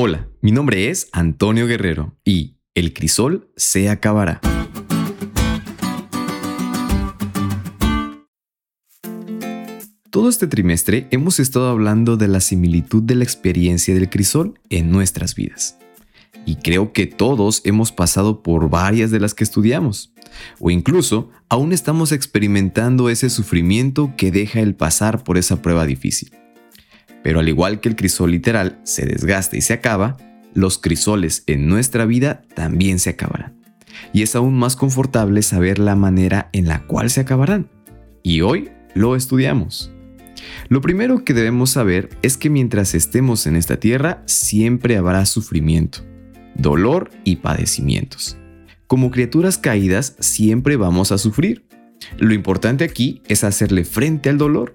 Hola, mi nombre es Antonio Guerrero y el crisol se acabará. Todo este trimestre hemos estado hablando de la similitud de la experiencia del crisol en nuestras vidas. Y creo que todos hemos pasado por varias de las que estudiamos. O incluso aún estamos experimentando ese sufrimiento que deja el pasar por esa prueba difícil. Pero al igual que el crisol literal se desgasta y se acaba, los crisoles en nuestra vida también se acabarán. Y es aún más confortable saber la manera en la cual se acabarán. Y hoy lo estudiamos. Lo primero que debemos saber es que mientras estemos en esta tierra siempre habrá sufrimiento, dolor y padecimientos. Como criaturas caídas siempre vamos a sufrir. Lo importante aquí es hacerle frente al dolor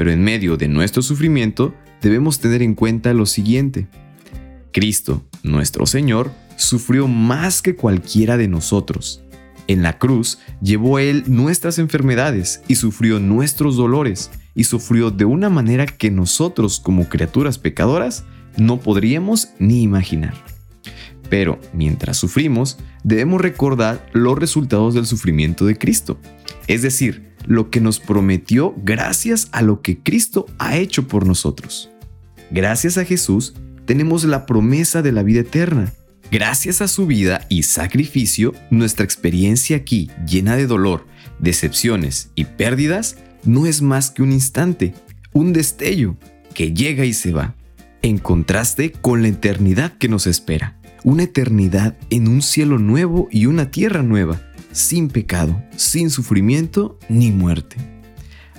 pero en medio de nuestro sufrimiento debemos tener en cuenta lo siguiente. Cristo, nuestro Señor, sufrió más que cualquiera de nosotros. En la cruz llevó Él nuestras enfermedades y sufrió nuestros dolores y sufrió de una manera que nosotros como criaturas pecadoras no podríamos ni imaginar. Pero mientras sufrimos, debemos recordar los resultados del sufrimiento de Cristo, es decir, lo que nos prometió gracias a lo que Cristo ha hecho por nosotros. Gracias a Jesús tenemos la promesa de la vida eterna. Gracias a su vida y sacrificio, nuestra experiencia aquí, llena de dolor, decepciones y pérdidas, no es más que un instante, un destello que llega y se va, en contraste con la eternidad que nos espera. Una eternidad en un cielo nuevo y una tierra nueva, sin pecado, sin sufrimiento ni muerte.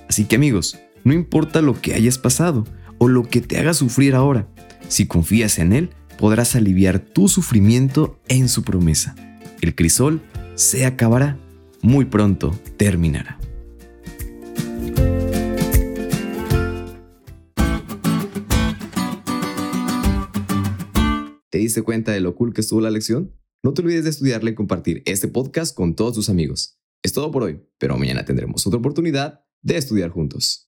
Así que amigos, no importa lo que hayas pasado o lo que te haga sufrir ahora, si confías en Él, podrás aliviar tu sufrimiento en su promesa. El crisol se acabará, muy pronto terminará. ¿Te diste cuenta de lo cool que estuvo la lección? No te olvides de estudiarle y compartir este podcast con todos tus amigos. Es todo por hoy, pero mañana tendremos otra oportunidad de estudiar juntos.